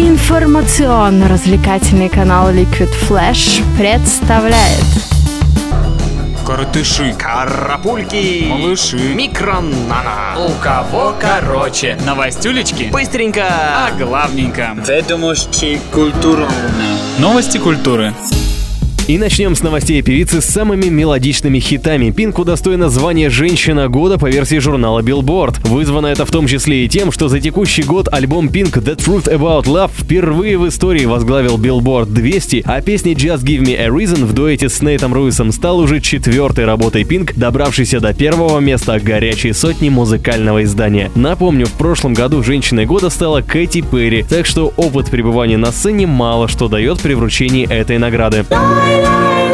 Информационно-развлекательный канал Liquid Flash представляет Коротыши, Карапульки, малыши, микронана. у кого короче. Новостюлечки Быстренько. а главненько. Ведомости культурно. Новости культуры. И начнем с новостей певицы с самыми мелодичными хитами. Пинк удостоена звания «Женщина года» по версии журнала Billboard. Вызвано это в том числе и тем, что за текущий год альбом Pink The Truth About Love впервые в истории возглавил Billboard 200, а песня Just Give Me a Reason в дуэте с Нейтом Руисом стал уже четвертой работой Pink, добравшейся до первого места горячей сотни музыкального издания. Напомню, в прошлом году «Женщиной года» стала Кэти Перри, так что опыт пребывания на сцене мало что дает при вручении этой награды. light.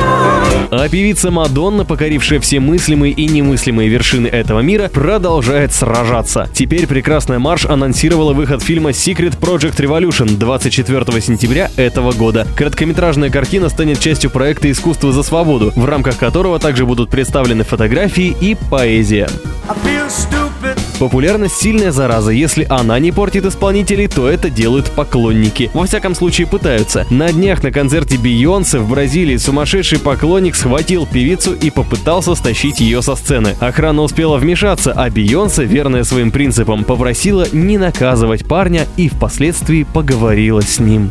А певица Мадонна, покорившая все мыслимые и немыслимые вершины этого мира, продолжает сражаться. Теперь прекрасная Марш анонсировала выход фильма Secret Project Revolution 24 сентября этого года. Короткометражная картина станет частью проекта «Искусство за свободу», в рамках которого также будут представлены фотографии и поэзия. Популярность сильная зараза. Если она не портит исполнителей, то это делают поклонники. Во всяком случае пытаются. На днях на концерте Бейонсе в Бразилии сумасшедший поклонник схватил певицу и попытался стащить ее со сцены. Охрана успела вмешаться, а Бейонсе, верная своим принципам, попросила не наказывать парня и впоследствии поговорила с ним.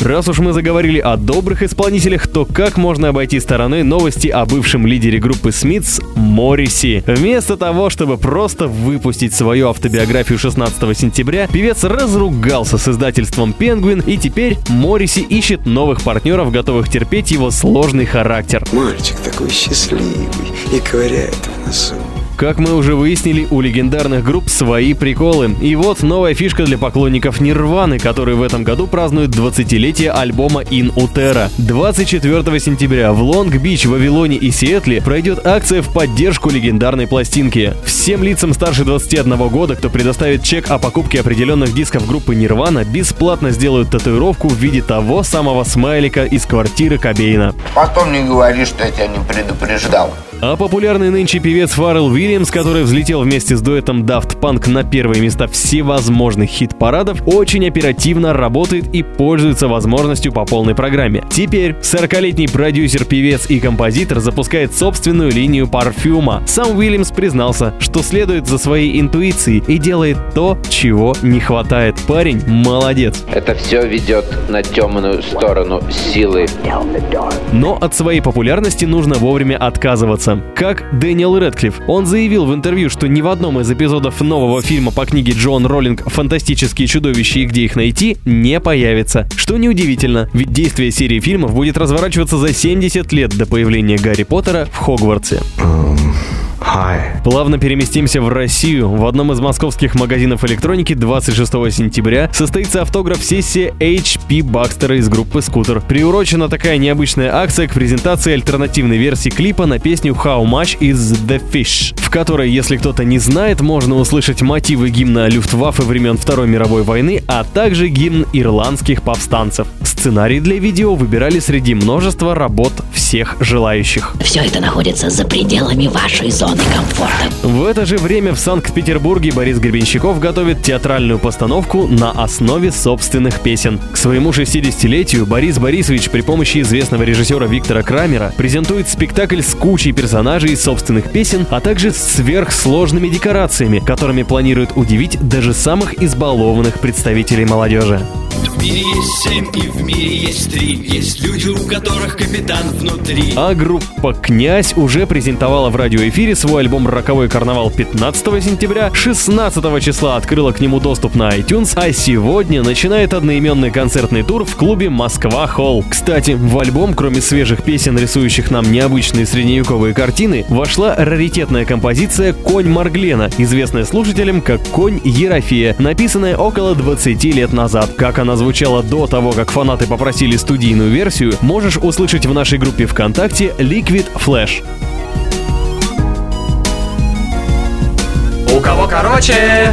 Раз уж мы заговорили о добрых исполнителях, то как можно обойти стороной новости о бывшем лидере группы Смитс Морриси? Вместо того, чтобы просто выпустить свою автобиографию 16 сентября, певец разругался с издательством Пенгвин, и теперь Морриси ищет новых партнеров, готовых терпеть его сложный характер. Мальчик такой счастливый и ковыряет в носу. Как мы уже выяснили, у легендарных групп свои приколы. И вот новая фишка для поклонников Нирваны, которые в этом году празднуют 20-летие альбома In Utero. 24 сентября в Лонг-Бич, Вавилоне и Сиэтле пройдет акция в поддержку легендарной пластинки. Всем лицам старше 21 года, кто предоставит чек о покупке определенных дисков группы Нирвана, бесплатно сделают татуировку в виде того самого смайлика из квартиры Кобейна. Потом не говори, что я тебя не предупреждал. А популярный нынче певец Фаррелл Уильямс, который взлетел вместе с дуэтом Daft Punk на первые места всевозможных хит-парадов, очень оперативно работает и пользуется возможностью по полной программе. Теперь 40-летний продюсер, певец и композитор запускает собственную линию парфюма. Сам Уильямс признался, что следует за своей интуицией и делает то, чего не хватает. Парень молодец. Это все ведет на темную сторону силы. Но от своей популярности нужно вовремя отказываться. Как Дэниел Рэдклифф. Он заявил в интервью, что ни в одном из эпизодов нового фильма по книге Джон Роллинг «Фантастические чудовища и где их найти» не появится. Что неудивительно, ведь действие серии фильмов будет разворачиваться за 70 лет до появления Гарри Поттера в Хогвартсе. Плавно переместимся в Россию. В одном из московских магазинов электроники 26 сентября состоится автограф-сессия HP Бакстера из группы Scooter. Приурочена такая необычная акция к презентации альтернативной версии клипа на песню How Much is the Fish, в которой, если кто-то не знает, можно услышать мотивы гимна Люфтваффе времен Второй мировой войны, а также гимн ирландских повстанцев. Сценарий для видео выбирали среди множества работ всех желающих. Все это находится за пределами вашей зоны комфорта. В это же время в Санкт-Петербурге Борис Гребенщиков готовит театральную постановку на основе собственных песен. К своему 60-летию Борис Борисович при помощи известного режиссера Виктора Крамера презентует спектакль с кучей персонажей из собственных песен, а также с сверхсложными декорациями, которыми планирует удивить даже самых избалованных представителей молодежи. В мире есть семь, и в мире есть три. Есть люди, у которых капитан внутри. А группа «Князь» уже презентовала в радиоэфире свой альбом «Роковой карнавал» 15 сентября, 16 числа открыла к нему доступ на iTunes, а сегодня начинает одноименный концертный тур в клубе «Москва Холл». Кстати, в альбом, кроме свежих песен, рисующих нам необычные средневековые картины, вошла раритетная композиция «Конь Марглена», известная слушателям как «Конь Ерофея», написанная около 20 лет назад. Как она звучала до того, как фанаты попросили студийную версию, можешь услышать в нашей группе ВКонтакте Liquid Flash. У кого короче.